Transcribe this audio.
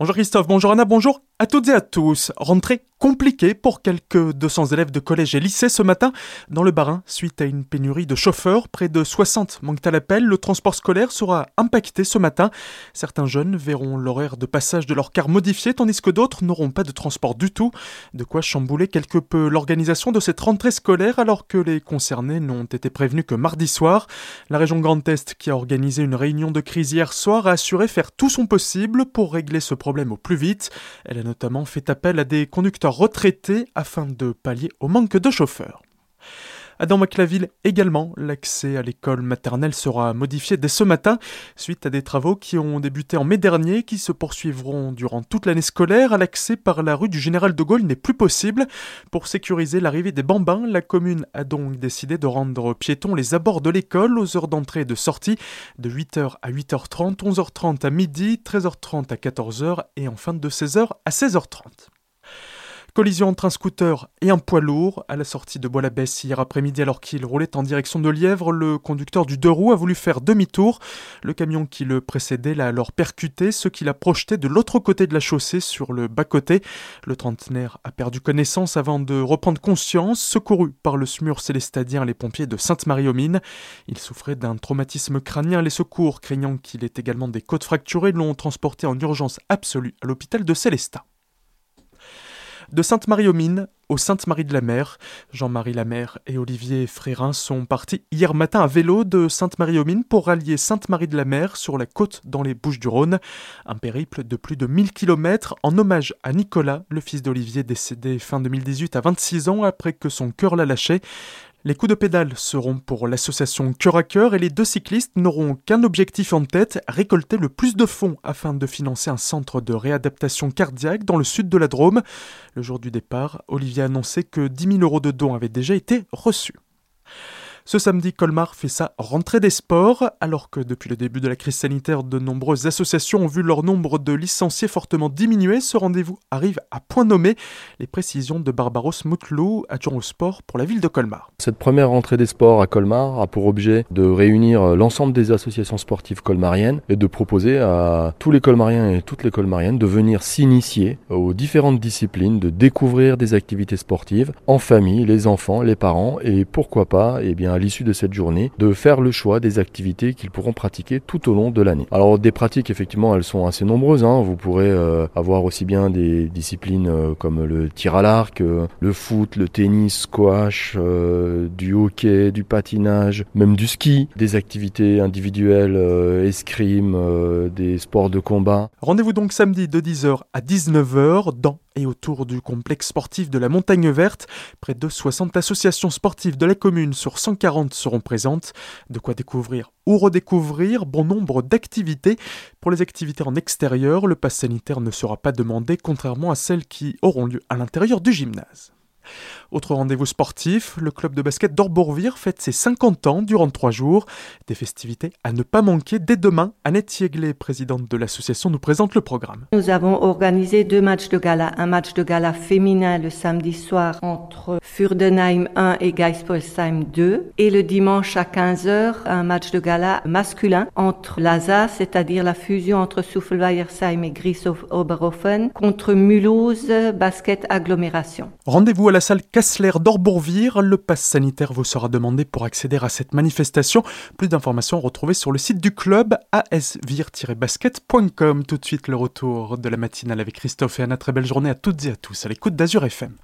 Bonjour Christophe, bonjour Anna, bonjour à toutes et à tous. Rentrée compliquée pour quelques 200 élèves de collège et lycée ce matin dans le Barin suite à une pénurie de chauffeurs. Près de 60 manquent à l'appel. Le transport scolaire sera impacté ce matin. Certains jeunes verront l'horaire de passage de leur car modifié tandis que d'autres n'auront pas de transport du tout. De quoi chambouler quelque peu l'organisation de cette rentrée scolaire alors que les concernés n'ont été prévenus que mardi soir. La région Grand Est qui a organisé une réunion de crise hier soir a assuré faire tout son possible pour régler ce problème au plus vite. Elle a notamment fait appel à des conducteurs retraités afin de pallier au manque de chauffeurs. Dans Maclaville également, l'accès à l'école maternelle sera modifié dès ce matin suite à des travaux qui ont débuté en mai dernier qui se poursuivront durant toute l'année scolaire. L'accès par la rue du Général de Gaulle n'est plus possible. Pour sécuriser l'arrivée des bambins, la commune a donc décidé de rendre piétons les abords de l'école aux heures d'entrée et de sortie de 8h à 8h30, 11h30 à midi, 13h30 à 14h et enfin de 16h à 16h30. Collision entre un scooter et un poids lourd. À la sortie de Bois-la-Besse hier après-midi, alors qu'il roulait en direction de Lièvre, le conducteur du deux roues a voulu faire demi-tour. Le camion qui le précédait l'a alors percuté, ce qui l'a projeté de l'autre côté de la chaussée sur le bas-côté. Le trentenaire a perdu connaissance avant de reprendre conscience, secouru par le SMUR célestadien les pompiers de Sainte-Marie-aux-Mines. Il souffrait d'un traumatisme crânien. Les secours, craignant qu'il ait également des côtes fracturées, l'ont transporté en urgence absolue à l'hôpital de Célestat. De Sainte-Marie-aux-Mines au Sainte-Marie de la Mer, Jean-Marie Lamère et Olivier Frérin sont partis hier matin à vélo de Sainte-Marie-aux-Mines pour rallier Sainte-Marie de la Mer sur la côte dans les Bouches-du-Rhône. Un périple de plus de 1000 km en hommage à Nicolas, le fils d'Olivier décédé fin 2018 à 26 ans après que son cœur l'a lâché. Les coups de pédale seront pour l'association Cœur à Cœur et les deux cyclistes n'auront qu'un objectif en tête, récolter le plus de fonds afin de financer un centre de réadaptation cardiaque dans le sud de la Drôme. Le jour du départ, Olivier a annoncé que 10 000 euros de dons avaient déjà été reçus. Ce samedi, Colmar fait sa rentrée des sports, alors que depuis le début de la crise sanitaire, de nombreuses associations ont vu leur nombre de licenciés fortement diminuer. Ce rendez-vous arrive à point nommé. Les précisions de Barbaros Moutlou, adjoint au sport pour la ville de Colmar. Cette première rentrée des sports à Colmar a pour objet de réunir l'ensemble des associations sportives colmariennes et de proposer à tous les colmariens et toutes les colmariennes de venir s'initier aux différentes disciplines, de découvrir des activités sportives en famille, les enfants, les parents et pourquoi pas, eh bien, l'issue de cette journée, de faire le choix des activités qu'ils pourront pratiquer tout au long de l'année. Alors des pratiques, effectivement, elles sont assez nombreuses. Hein. Vous pourrez euh, avoir aussi bien des disciplines euh, comme le tir à l'arc, euh, le foot, le tennis, squash, du hockey, du patinage, même du ski, des activités individuelles, escrime, des sports de combat. Rendez-vous donc samedi de 10h à 19h dans autour du complexe sportif de la Montagne Verte. Près de 60 associations sportives de la commune sur 140 seront présentes. De quoi découvrir ou redécouvrir bon nombre d'activités. Pour les activités en extérieur, le pass sanitaire ne sera pas demandé contrairement à celles qui auront lieu à l'intérieur du gymnase. Autre rendez-vous sportif, le club de basket d'Orbourvire fête ses 50 ans durant trois jours. Des festivités à ne pas manquer dès demain. Annette Yeglet, présidente de l'association, nous présente le programme. Nous avons organisé deux matchs de gala. Un match de gala féminin le samedi soir entre Furdenheim 1 et Geispolsheim 2. Et le dimanche à 15h, un match de gala masculin entre l'ASA, c'est-à-dire la fusion entre Souffleweiersheim et Gries-Oberhofen, contre Mulhouse Basket Agglomération. Rendez-vous à la salle Kassler d'Orbourvire. Le pass sanitaire vous sera demandé pour accéder à cette manifestation. Plus d'informations retrouvées sur le site du club asvir-basket.com. Tout de suite le retour de la matinale avec Christophe et Anna. Très belle journée à toutes et à tous à l'écoute d'Azur FM.